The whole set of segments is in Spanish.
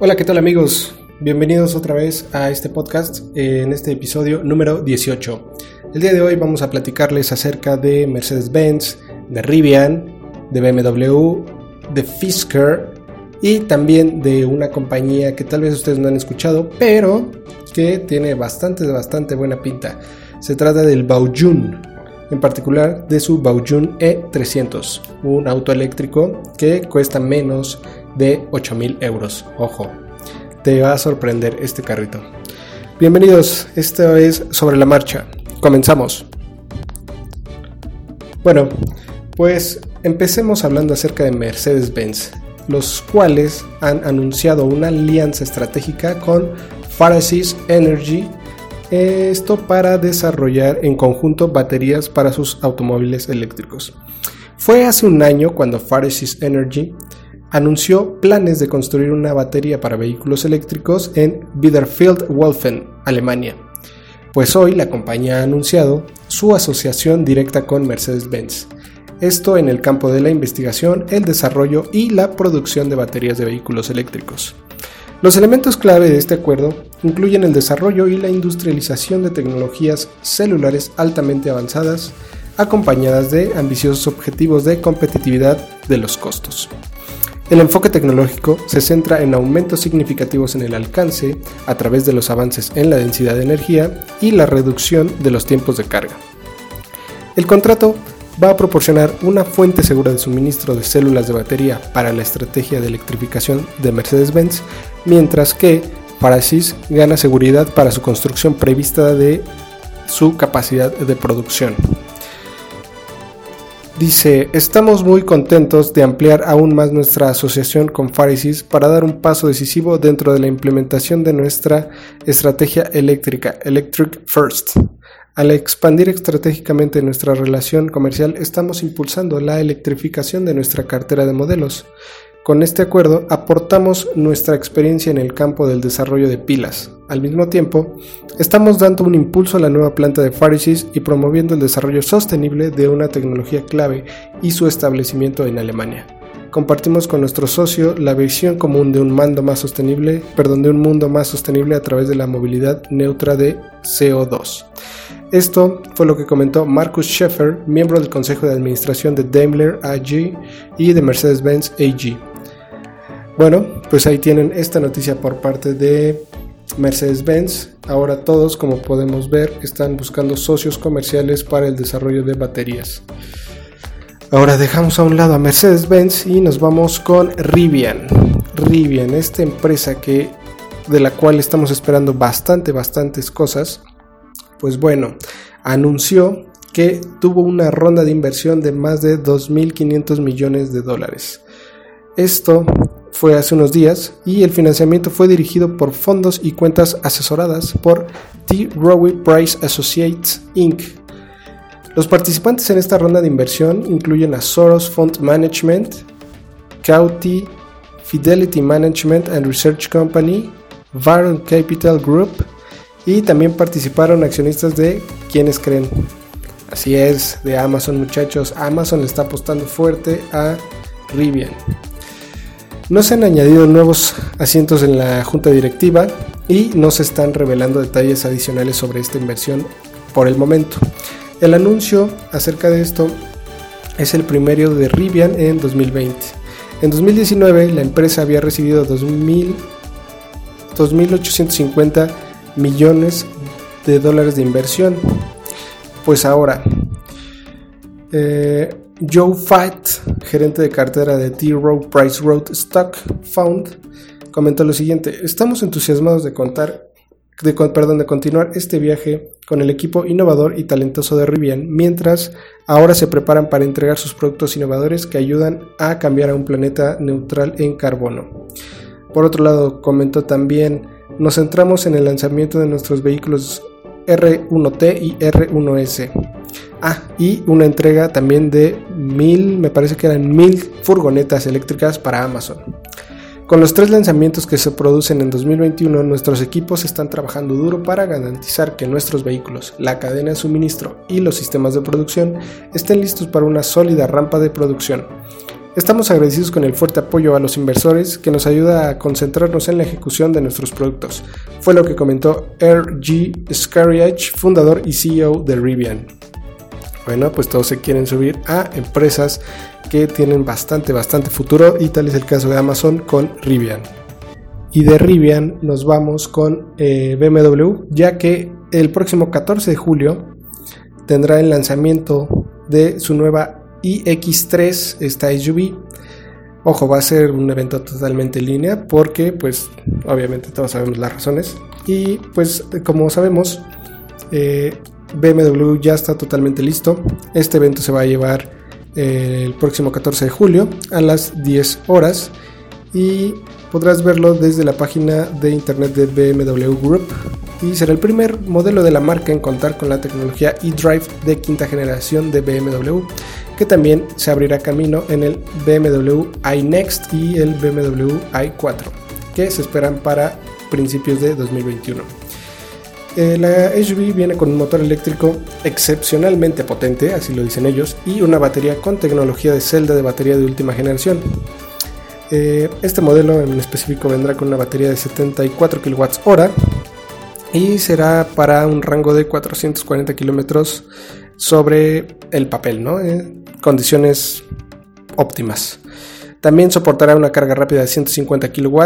Hola, ¿qué tal amigos? Bienvenidos otra vez a este podcast en este episodio número 18. El día de hoy vamos a platicarles acerca de Mercedes-Benz, de Rivian, de BMW, de Fisker y también de una compañía que tal vez ustedes no han escuchado, pero que tiene bastante, bastante buena pinta. Se trata del Baojun, en particular de su Baojun E300, un auto eléctrico que cuesta menos de 8.000 euros. Ojo, te va a sorprender este carrito. Bienvenidos, esto es Sobre la Marcha. Comenzamos. Bueno, pues empecemos hablando acerca de Mercedes-Benz, los cuales han anunciado una alianza estratégica con Pharisees Energy, esto para desarrollar en conjunto baterías para sus automóviles eléctricos. Fue hace un año cuando Pharisees Energy anunció planes de construir una batería para vehículos eléctricos en Biederfeld-Wolfen, Alemania. Pues hoy la compañía ha anunciado su asociación directa con Mercedes-Benz. Esto en el campo de la investigación, el desarrollo y la producción de baterías de vehículos eléctricos. Los elementos clave de este acuerdo incluyen el desarrollo y la industrialización de tecnologías celulares altamente avanzadas, acompañadas de ambiciosos objetivos de competitividad de los costos. El enfoque tecnológico se centra en aumentos significativos en el alcance a través de los avances en la densidad de energía y la reducción de los tiempos de carga. El contrato va a proporcionar una fuente segura de suministro de células de batería para la estrategia de electrificación de Mercedes-Benz, mientras que Parasis gana seguridad para su construcción prevista de su capacidad de producción. Dice, estamos muy contentos de ampliar aún más nuestra asociación con Pharisees para dar un paso decisivo dentro de la implementación de nuestra estrategia eléctrica, Electric First. Al expandir estratégicamente nuestra relación comercial, estamos impulsando la electrificación de nuestra cartera de modelos. Con este acuerdo aportamos nuestra experiencia en el campo del desarrollo de pilas. Al mismo tiempo, estamos dando un impulso a la nueva planta de Pharisees y promoviendo el desarrollo sostenible de una tecnología clave y su establecimiento en Alemania. Compartimos con nuestro socio la visión común de un mando más sostenible, perdón, de un mundo más sostenible a través de la movilidad neutra de CO2. Esto fue lo que comentó Markus Scheffer, miembro del Consejo de Administración de Daimler AG y de Mercedes-Benz AG. Bueno, pues ahí tienen esta noticia por parte de Mercedes-Benz. Ahora todos, como podemos ver, están buscando socios comerciales para el desarrollo de baterías. Ahora dejamos a un lado a Mercedes-Benz y nos vamos con Rivian. Rivian, esta empresa que de la cual estamos esperando bastante, bastantes cosas. Pues bueno, anunció que tuvo una ronda de inversión de más de 2.500 millones de dólares. Esto fue hace unos días y el financiamiento fue dirigido por fondos y cuentas asesoradas por T. Rowe Price Associates Inc. Los participantes en esta ronda de inversión incluyen a Soros Fund Management, Cauti, Fidelity Management and Research Company, Varon Capital Group y también participaron accionistas de quienes creen. Así es, de Amazon muchachos, Amazon le está apostando fuerte a Rivian. No se han añadido nuevos asientos en la junta directiva y no se están revelando detalles adicionales sobre esta inversión por el momento. El anuncio acerca de esto es el primero de Rivian en 2020. En 2019 la empresa había recibido 2.850 millones de dólares de inversión. Pues ahora, eh, Joe Fight, gerente de cartera de T. Rowe Price Road Stock Fund, comentó lo siguiente: Estamos entusiasmados de contar, perdón, de continuar este viaje con el equipo innovador y talentoso de Rivian, mientras ahora se preparan para entregar sus productos innovadores que ayudan a cambiar a un planeta neutral en carbono. Por otro lado, comentó también, nos centramos en el lanzamiento de nuestros vehículos R1T y R1S Ah, y una entrega también de mil, me parece que eran mil furgonetas eléctricas para Amazon. Con los tres lanzamientos que se producen en 2021, nuestros equipos están trabajando duro para garantizar que nuestros vehículos, la cadena de suministro y los sistemas de producción estén listos para una sólida rampa de producción. Estamos agradecidos con el fuerte apoyo a los inversores que nos ayuda a concentrarnos en la ejecución de nuestros productos. Fue lo que comentó R.G. Scariage, fundador y CEO de Rivian. Bueno, pues todos se quieren subir a empresas que tienen bastante, bastante futuro y tal es el caso de Amazon con Rivian. Y de Rivian nos vamos con eh, BMW, ya que el próximo 14 de julio tendrá el lanzamiento de su nueva iX3, esta SUV. Ojo, va a ser un evento totalmente en línea porque, pues, obviamente todos sabemos las razones. Y pues, como sabemos, eh, BMW ya está totalmente listo. Este evento se va a llevar eh, el próximo 14 de julio a las 10 horas y podrás verlo desde la página de internet de BMW Group y será el primer modelo de la marca en contar con la tecnología eDrive de quinta generación de BMW que también se abrirá camino en el BMW iNext y el BMW i4 que se esperan para principios de 2021. Eh, la SUV viene con un motor eléctrico excepcionalmente potente, así lo dicen ellos, y una batería con tecnología de celda de batería de última generación. Eh, este modelo en específico vendrá con una batería de 74 kWh y será para un rango de 440 km sobre el papel, ¿no? Eh, condiciones óptimas. También soportará una carga rápida de 150 kW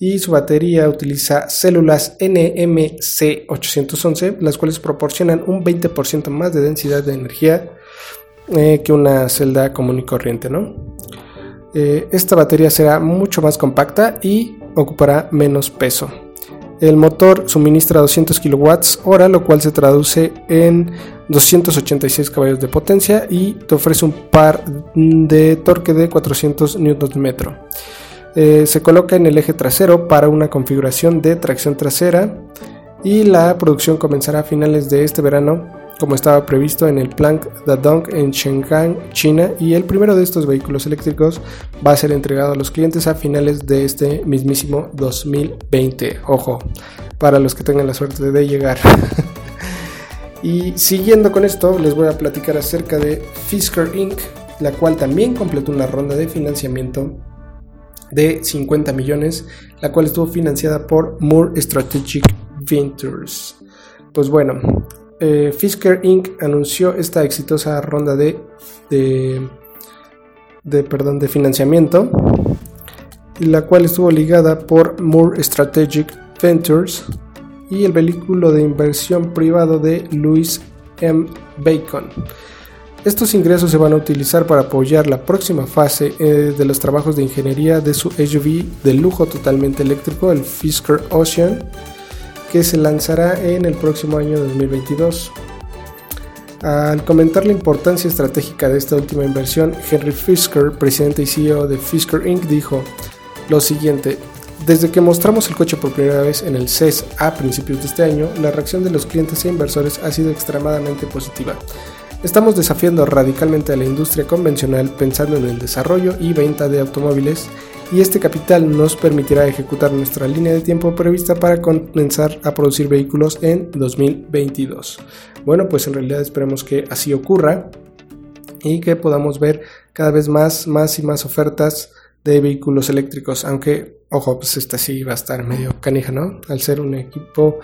y su batería utiliza células NMC811, las cuales proporcionan un 20% más de densidad de energía eh, que una celda común y corriente. ¿no? Eh, esta batería será mucho más compacta y ocupará menos peso. El motor suministra 200 kWh, lo cual se traduce en 286 caballos de potencia y te ofrece un par de torque de 400 Nm. Eh, se coloca en el eje trasero para una configuración de tracción trasera y la producción comenzará a finales de este verano como estaba previsto en el Planck Dadong en Shanghai, China y el primero de estos vehículos eléctricos va a ser entregado a los clientes a finales de este mismísimo 2020. Ojo, para los que tengan la suerte de llegar. y siguiendo con esto, les voy a platicar acerca de Fisker Inc., la cual también completó una ronda de financiamiento de 50 millones, la cual estuvo financiada por Moore Strategic Ventures. Pues bueno, eh, Fisker Inc. anunció esta exitosa ronda de, de, perdón, de financiamiento, la cual estuvo ligada por Moore Strategic Ventures y el vehículo de inversión privado de Louis M. Bacon. Estos ingresos se van a utilizar para apoyar la próxima fase eh, de los trabajos de ingeniería de su SUV de lujo totalmente eléctrico, el Fisker Ocean, que se lanzará en el próximo año 2022. Al comentar la importancia estratégica de esta última inversión, Henry Fisker, presidente y CEO de Fisker Inc., dijo lo siguiente, desde que mostramos el coche por primera vez en el CES a principios de este año, la reacción de los clientes e inversores ha sido extremadamente positiva. Estamos desafiando radicalmente a la industria convencional pensando en el desarrollo y venta de automóviles y este capital nos permitirá ejecutar nuestra línea de tiempo prevista para comenzar a producir vehículos en 2022. Bueno, pues en realidad esperemos que así ocurra y que podamos ver cada vez más, más y más ofertas de vehículos eléctricos, aunque, ojo, pues esta sí va a estar medio canija, ¿no? Al ser un equipo,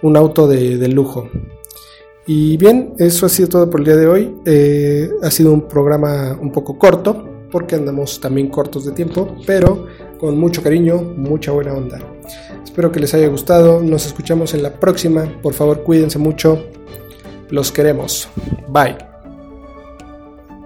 un auto de lujo. Y bien, eso ha sido todo por el día de hoy. Eh, ha sido un programa un poco corto, porque andamos también cortos de tiempo, pero con mucho cariño, mucha buena onda. Espero que les haya gustado. Nos escuchamos en la próxima. Por favor, cuídense mucho. Los queremos. Bye.